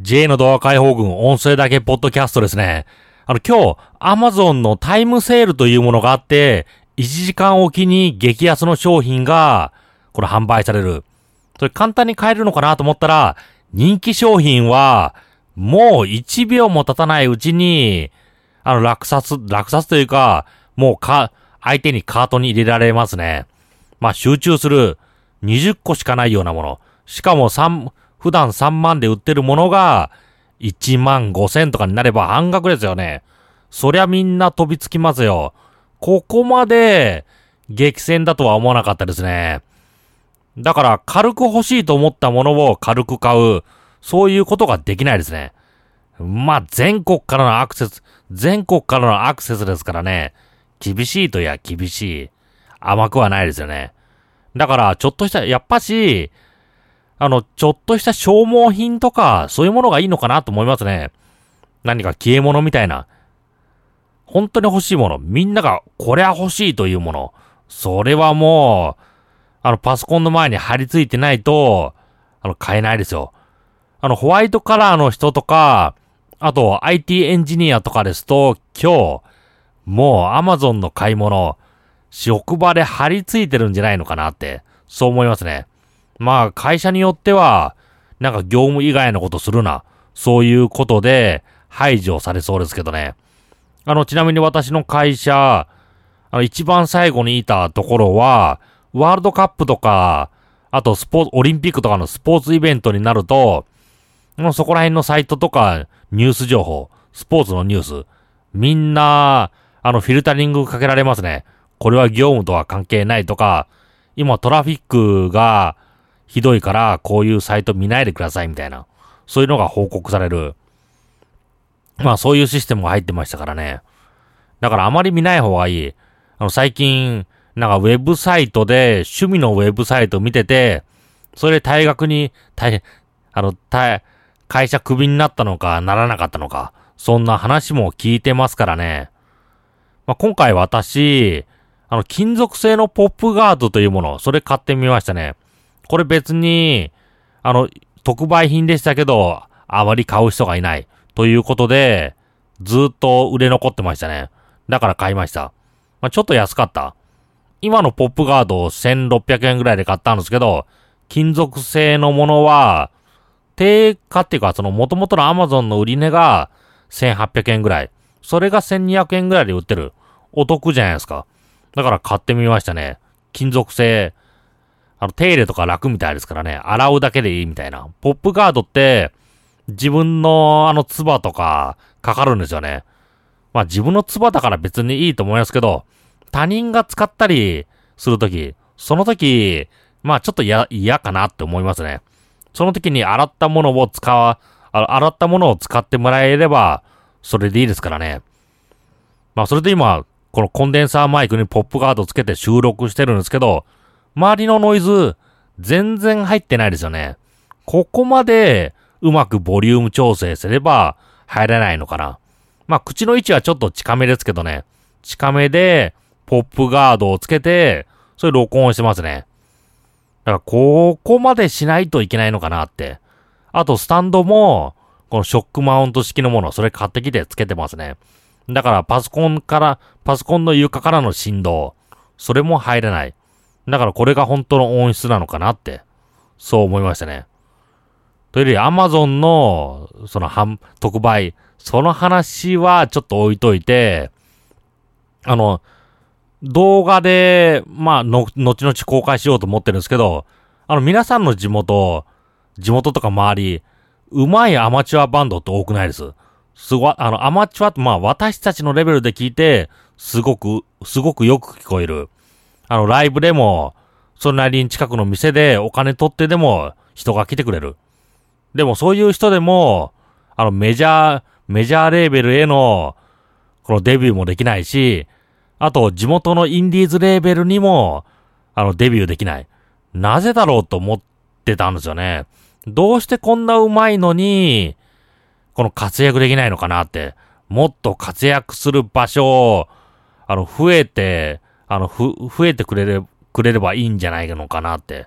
J の動画解放軍音声だけポッドキャストですね。あの、今日、アマゾンのタイムセールというものがあって、1時間おきに激安の商品が、これ販売される。それ簡単に買えるのかなと思ったら、人気商品は、もう1秒も経たないうちに、あの、落札、落札というか、もうか、相手にカートに入れられますね。まあ、集中する20個しかないようなもの。しかも3、普段3万で売ってるものが、1万5千とかになれば半額ですよね。そりゃみんな飛びつきますよ。ここまで、激戦だとは思わなかったですね。だから軽く欲しいと思ったものを軽く買う。そういうことができないですね。まあ、全国からのアクセス、全国からのアクセスですからね。厳しいといや厳しい。甘くはないですよね。だから、ちょっとした、やっぱし、あの、ちょっとした消耗品とか、そういうものがいいのかなと思いますね。何か消え物みたいな。本当に欲しいもの。みんなが、これは欲しいというもの。それはもう、あの、パソコンの前に貼り付いてないと、あの、買えないですよ。あの、ホワイトカラーの人とか、あと、IT エンジニアとかですと、今日、もう Amazon の買い物、職場で貼り付いてるんじゃないのかなって、そう思いますね。まあ、会社によっては、なんか業務以外のことするな。そういうことで排除されそうですけどね。あの、ちなみに私の会社、あの、一番最後にいたところは、ワールドカップとか、あとスポーツ、オリンピックとかのスポーツイベントになると、もうそこら辺のサイトとか、ニュース情報、スポーツのニュース、みんな、あの、フィルタリングかけられますね。これは業務とは関係ないとか、今トラフィックが、ひどいからこういうサイト見ないでくださいみたいな。そういうのが報告される。まあそういうシステムが入ってましたからね。だからあまり見ない方がいい。あの最近、なんかウェブサイトで趣味のウェブサイト見てて、それで退学に、退、あの、退、会社クビになったのかならなかったのか、そんな話も聞いてますからね。まあ、今回私、あの、金属製のポップガードというもの、それ買ってみましたね。これ別に、あの、特売品でしたけど、あまり買う人がいない。ということで、ずっと売れ残ってましたね。だから買いました。まあ、ちょっと安かった。今のポップガードを1600円ぐらいで買ったんですけど、金属製のものは、定価っていうか、その元々の Amazon の売り値が1800円ぐらい。それが1200円ぐらいで売ってる。お得じゃないですか。だから買ってみましたね。金属製。あの、手入れとか楽みたいですからね。洗うだけでいいみたいな。ポップガードって、自分のあの、唾とか、かかるんですよね。まあ自分の唾だから別にいいと思いますけど、他人が使ったりするとき、その時、まあちょっと嫌、嫌かなって思いますね。その時に洗ったものを使わ、洗ったものを使ってもらえれば、それでいいですからね。まあそれで今、このコンデンサーマイクにポップガードつけて収録してるんですけど、周りのノイズ、全然入ってないですよね。ここまで、うまくボリューム調整すれば、入れないのかな。まあ、口の位置はちょっと近めですけどね。近めで、ポップガードをつけて、それ録音してますね。だから、ここまでしないといけないのかなって。あと、スタンドも、このショックマウント式のもの、それ買ってきてつけてますね。だから、パソコンから、パソコンの床からの振動、それも入れない。だからこれが本当の音質なのかなって、そう思いましたね。というより、アマゾンの、その、特売、その話はちょっと置いといて、あの、動画で、まあ、の、後々公開しようと思ってるんですけど、あの、皆さんの地元、地元とか周り、うまいアマチュアバンドって多くないです。すごい、あの、アマチュアって、まあ、私たちのレベルで聞いて、すごく、すごくよく聞こえる。あの、ライブでも、それなりに近くの店でお金取ってでも人が来てくれる。でもそういう人でも、あの、メジャー、メジャーレーベルへの、このデビューもできないし、あと、地元のインディーズレーベルにも、あの、デビューできない。なぜだろうと思ってたんですよね。どうしてこんな上手いのに、この活躍できないのかなって。もっと活躍する場所、あの、増えて、あの、ふ、増えてくれれ、くれればいいんじゃないのかなって。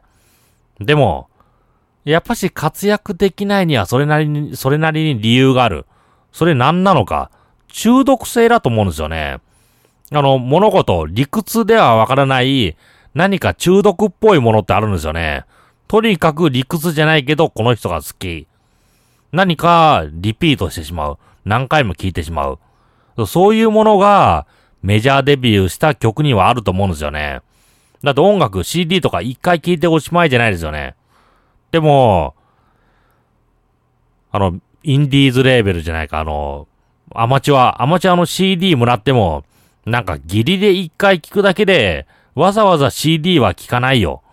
でも、やっぱし活躍できないにはそれなりに、それなりに理由がある。それ何なのか。中毒性だと思うんですよね。あの、物事、理屈ではわからない何か中毒っぽいものってあるんですよね。とにかく理屈じゃないけど、この人が好き。何かリピートしてしまう。何回も聴いてしまう。そういうものがメジャーデビューした曲にはあると思うんですよね。だって音楽 CD とか一回聴いておしまいじゃないですよね。でも、あの、インディーズレーベルじゃないか、あの、アマチュア、アマチュアの CD もらっても、なんかギリで一回聞くだけで、わざわざ CD は聞かないよ。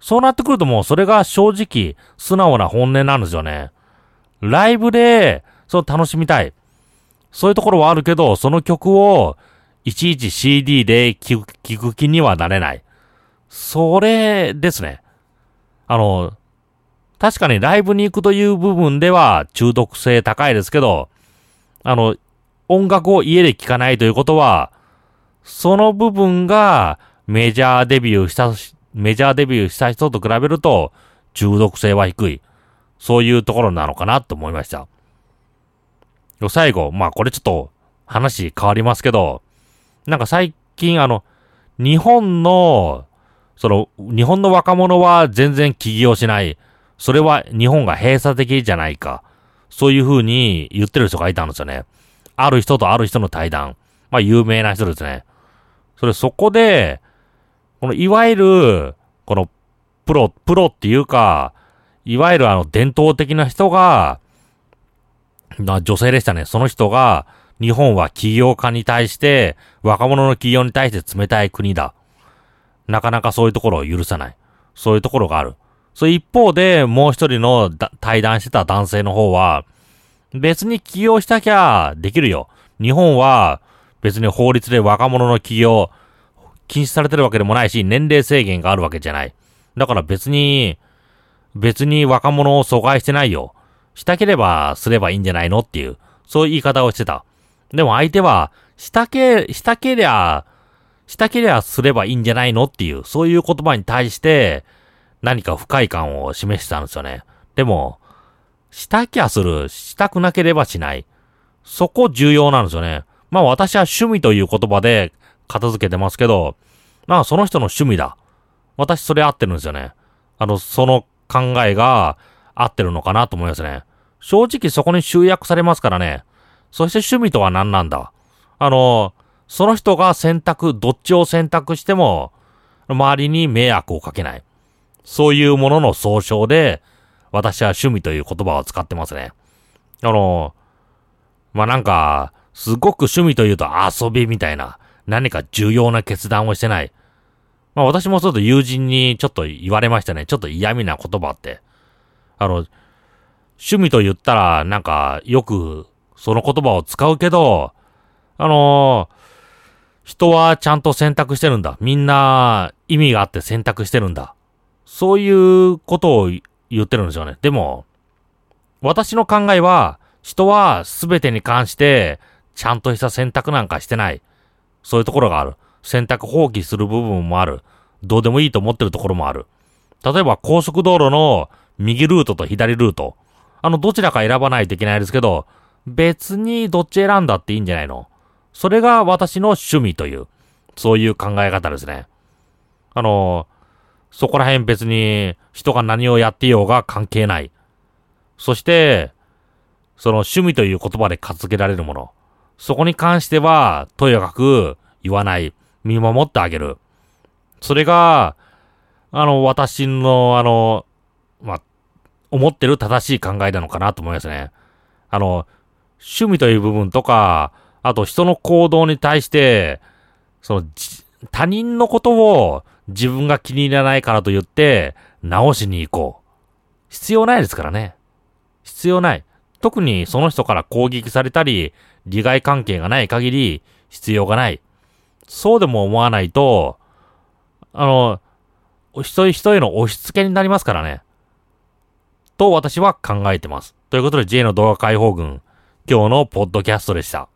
そうなってくるともうそれが正直、素直な本音なんですよね。ライブで、そう楽しみたい。そういうところはあるけど、その曲を、いちいち CD で聞く聞く気にはなれない。それですね。あの、確かにライブに行くという部分では中毒性高いですけど、あの、音楽を家で聴かないということは、その部分がメジャーデビューした、メジャーデビューした人と比べると中毒性は低い。そういうところなのかなと思いました。最後、まあこれちょっと話変わりますけど、なんか最近あの、日本の、その、日本の若者は全然起業しない。それは日本が閉鎖的じゃないか。そういう風に言ってる人がいたんですよね。ある人とある人の対談。まあ有名な人ですね。それそこで、このいわゆる、このプロ、プロっていうか、いわゆるあの伝統的な人が、な女性でしたね。その人が、日本は起業家に対して、若者の起業に対して冷たい国だ。なかなかそういうところを許さない。そういうところがある。そう一方で、もう一人の対談してた男性の方は、別に起業したきゃできるよ。日本は別に法律で若者の起業禁止されてるわけでもないし、年齢制限があるわけじゃない。だから別に、別に若者を阻害してないよ。したければすればいいんじゃないのっていう、そういう言い方をしてた。でも相手は、したけ、したけりゃ、したけりゃすればいいんじゃないのっていう、そういう言葉に対して、何か不快感を示したんですよね。でも、したきゃする、したくなければしない。そこ重要なんですよね。まあ私は趣味という言葉で片付けてますけど、まあその人の趣味だ。私それ合ってるんですよね。あの、その考えが合ってるのかなと思いますね。正直そこに集約されますからね。そして趣味とは何なんだ？あの、その人が選択、どっちを選択しても、周りに迷惑をかけない。そういうものの総称で、私は趣味という言葉を使ってますね。あの、まあ、なんか、すごく趣味というと遊びみたいな、何か重要な決断をしてない。まあ、私もちょっと友人にちょっと言われましたね。ちょっと嫌味な言葉って。あの、趣味と言ったら、なんか、よく、その言葉を使うけど、あの人はちゃんと選択してるんだ。みんな、意味があって選択してるんだ。そういうことを言ってるんですよね。でも、私の考えは、人は全てに関して、ちゃんとした選択なんかしてない。そういうところがある。選択放棄する部分もある。どうでもいいと思ってるところもある。例えば高速道路の右ルートと左ルート。あの、どちらか選ばないといけないですけど、別にどっち選んだっていいんじゃないの？それが私の趣味という、そういう考え方ですね。あの、そこら辺別に人が何をやっていようが関係ない。そして、その趣味という言葉で片付けられるもの。そこに関しては、とやかく言わない。見守ってあげる。それが、あの、私の、あの、まあ、思ってる正しい考えなのかなと思いますね。あの、趣味という部分とか、あと人の行動に対して、その、他人のことを自分が気に入らないからと言って、直しに行こう。必要ないですからね。必要ない。特にその人から攻撃されたり、利害関係がない限り、必要がない。そうでも思わないと、あの、一人一人の押し付けになりますからね。と私は考えてます。ということで J の動画解放軍、今日のポッドキャストでした。